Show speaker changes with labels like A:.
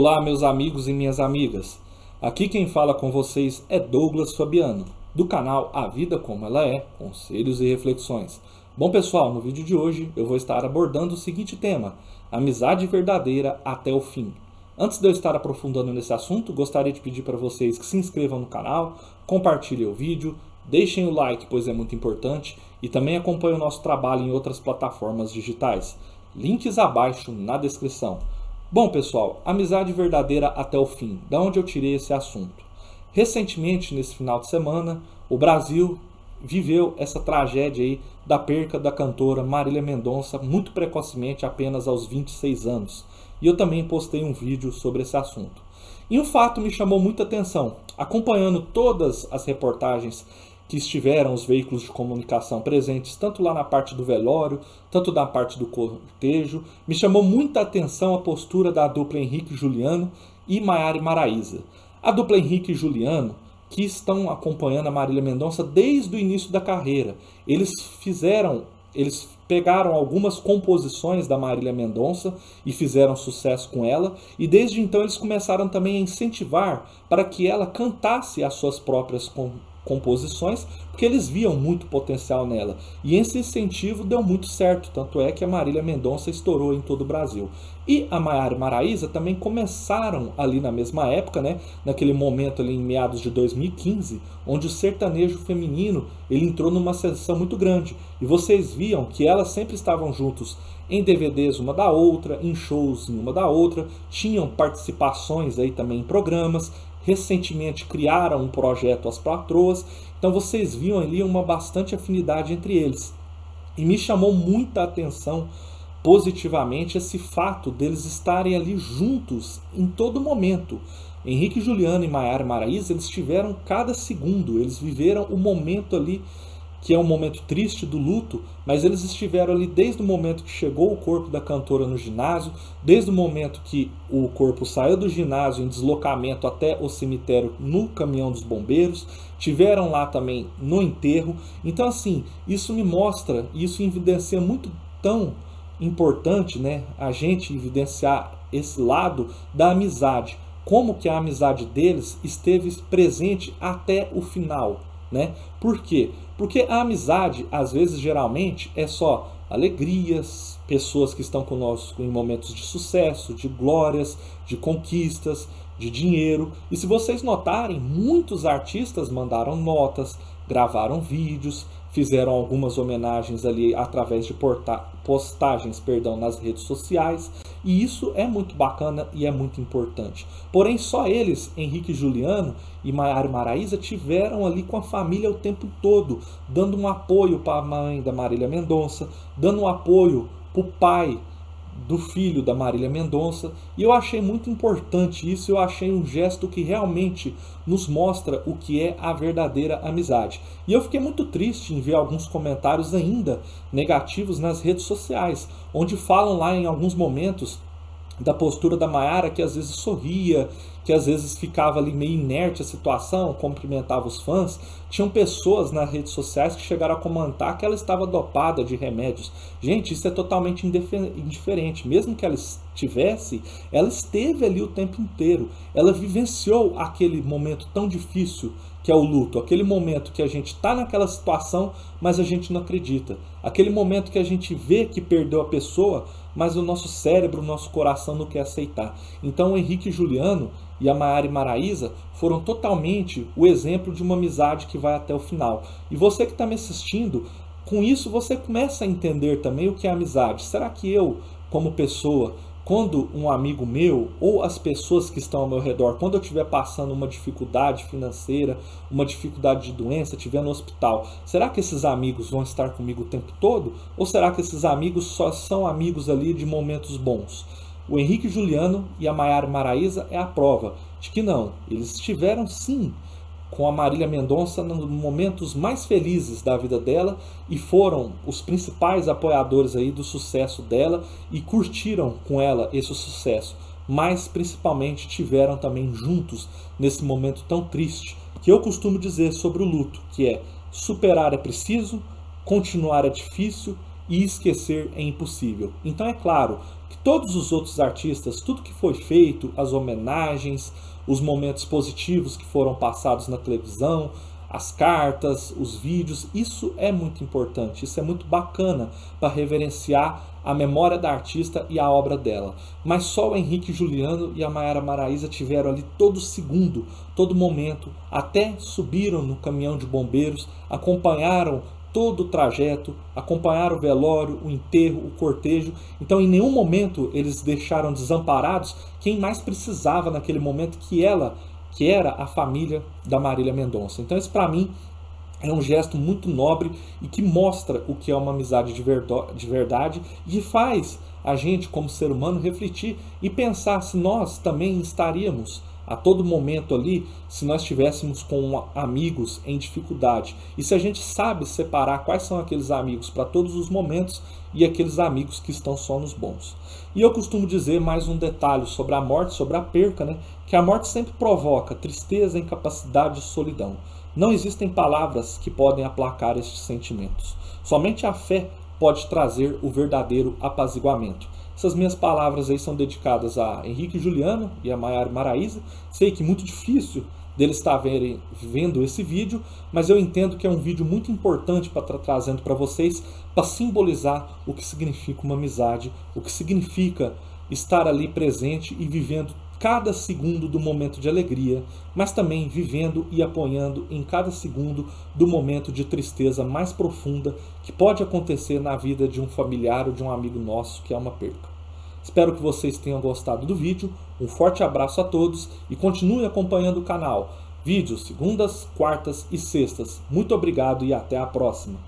A: Olá, meus amigos e minhas amigas. Aqui quem fala com vocês é Douglas Fabiano, do canal A Vida Como Ela É, Conselhos e Reflexões. Bom, pessoal, no vídeo de hoje eu vou estar abordando o seguinte tema: amizade verdadeira até o fim. Antes de eu estar aprofundando nesse assunto, gostaria de pedir para vocês que se inscrevam no canal, compartilhem o vídeo, deixem o like, pois é muito importante, e também acompanhem o nosso trabalho em outras plataformas digitais. Links abaixo na descrição. Bom, pessoal, amizade verdadeira até o fim. Da onde eu tirei esse assunto? Recentemente, nesse final de semana, o Brasil viveu essa tragédia aí da perca da cantora Marília Mendonça muito precocemente, apenas aos 26 anos. E eu também postei um vídeo sobre esse assunto. E um fato me chamou muita atenção. Acompanhando todas as reportagens que estiveram os veículos de comunicação presentes, tanto lá na parte do velório, tanto na parte do cortejo. Me chamou muita atenção a postura da dupla Henrique Juliano e Maiara Maraíza. A dupla Henrique e Juliano, que estão acompanhando a Marília Mendonça desde o início da carreira. Eles fizeram, eles pegaram algumas composições da Marília Mendonça e fizeram sucesso com ela, e desde então eles começaram também a incentivar para que ela cantasse as suas próprias composições, porque eles viam muito potencial nela. E esse incentivo deu muito certo, tanto é que a Marília Mendonça estourou em todo o Brasil. E a Maiara e Maraísa também começaram ali na mesma época, né, naquele momento ali em meados de 2015, onde o sertanejo feminino ele entrou numa ascensão muito grande. E vocês viam que elas sempre estavam juntos em DVDs uma da outra, em shows uma da outra, tinham participações aí também em programas, recentemente criaram um projeto As Patroas, então vocês viam ali uma bastante afinidade entre eles. E me chamou muita atenção positivamente esse fato deles estarem ali juntos em todo momento. Henrique Juliano e Maiara Maraíza, eles tiveram cada segundo, eles viveram o momento ali que é um momento triste do luto, mas eles estiveram ali desde o momento que chegou o corpo da cantora no ginásio, desde o momento que o corpo saiu do ginásio em deslocamento até o cemitério no caminhão dos bombeiros, tiveram lá também no enterro. Então assim, isso me mostra, isso evidencia muito tão importante, né, a gente evidenciar esse lado da amizade, como que a amizade deles esteve presente até o final, né? Por quê? Porque a amizade, às vezes, geralmente, é só alegrias, pessoas que estão conosco em momentos de sucesso, de glórias, de conquistas, de dinheiro. E se vocês notarem, muitos artistas mandaram notas, gravaram vídeos, fizeram algumas homenagens ali através de postagens perdão, nas redes sociais. E isso é muito bacana e é muito importante. Porém, só eles, Henrique Juliano e Maiara Maraíza, tiveram ali com a família o tempo todo, dando um apoio para a mãe da Marília Mendonça, dando um apoio para o pai do filho da Marília Mendonça, e eu achei muito importante isso, eu achei um gesto que realmente nos mostra o que é a verdadeira amizade. E eu fiquei muito triste em ver alguns comentários ainda negativos nas redes sociais, onde falam lá em alguns momentos da postura da Mayara, que às vezes sorria, que às vezes ficava ali meio inerte a situação, cumprimentava os fãs. Tinham pessoas nas redes sociais que chegaram a comentar que ela estava dopada de remédios. Gente, isso é totalmente indiferente. Mesmo que ela estivesse, ela esteve ali o tempo inteiro. Ela vivenciou aquele momento tão difícil que é o luto, aquele momento que a gente está naquela situação, mas a gente não acredita, aquele momento que a gente vê que perdeu a pessoa, mas o nosso cérebro, o nosso coração não quer aceitar. Então, o Henrique Juliano e a Maari Maraíza foram totalmente o exemplo de uma amizade que vai até o final. E você que está me assistindo, com isso você começa a entender também o que é amizade. Será que eu, como pessoa, quando um amigo meu ou as pessoas que estão ao meu redor, quando eu estiver passando uma dificuldade financeira, uma dificuldade de doença, estiver no hospital, será que esses amigos vão estar comigo o tempo todo? Ou será que esses amigos só são amigos ali de momentos bons? O Henrique Juliano e a Maiara Maraíza é a prova de que não, eles estiveram sim com a Marília Mendonça nos momentos mais felizes da vida dela e foram os principais apoiadores aí do sucesso dela e curtiram com ela esse sucesso, mas principalmente tiveram também juntos nesse momento tão triste que eu costumo dizer sobre o luto, que é superar é preciso, continuar é difícil e esquecer é impossível. Então é claro que todos os outros artistas, tudo que foi feito, as homenagens, os momentos positivos que foram passados na televisão, as cartas, os vídeos, isso é muito importante, isso é muito bacana para reverenciar a memória da artista e a obra dela. Mas só o Henrique Juliano e a Mayara Maraíza tiveram ali todo segundo, todo momento, até subiram no caminhão de bombeiros, acompanharam todo o trajeto, acompanharam o velório, o enterro, o cortejo. Então, em nenhum momento eles deixaram desamparados quem mais precisava naquele momento, que ela que era a família da Marília Mendonça. Então, isso para mim é um gesto muito nobre e que mostra o que é uma amizade de verdade e faz a gente, como ser humano, refletir e pensar se nós também estaríamos a todo momento ali se nós estivéssemos com amigos em dificuldade. E se a gente sabe separar quais são aqueles amigos para todos os momentos e aqueles amigos que estão só nos bons. E eu costumo dizer mais um detalhe sobre a morte, sobre a perca, né? que a morte sempre provoca tristeza, incapacidade e solidão. Não existem palavras que podem aplacar estes sentimentos. Somente a fé pode trazer o verdadeiro apaziguamento. Essas minhas palavras aí são dedicadas a Henrique Juliano e a Maiara Maraíza. Sei que é muito difícil deles estarem vendo esse vídeo, mas eu entendo que é um vídeo muito importante para estar trazendo para vocês, para simbolizar o que significa uma amizade, o que significa estar ali presente e vivendo cada segundo do momento de alegria, mas também vivendo e apoiando em cada segundo do momento de tristeza mais profunda que pode acontecer na vida de um familiar ou de um amigo nosso que é uma perca. Espero que vocês tenham gostado do vídeo. Um forte abraço a todos e continue acompanhando o canal. Vídeos segundas, quartas e sextas. Muito obrigado e até a próxima.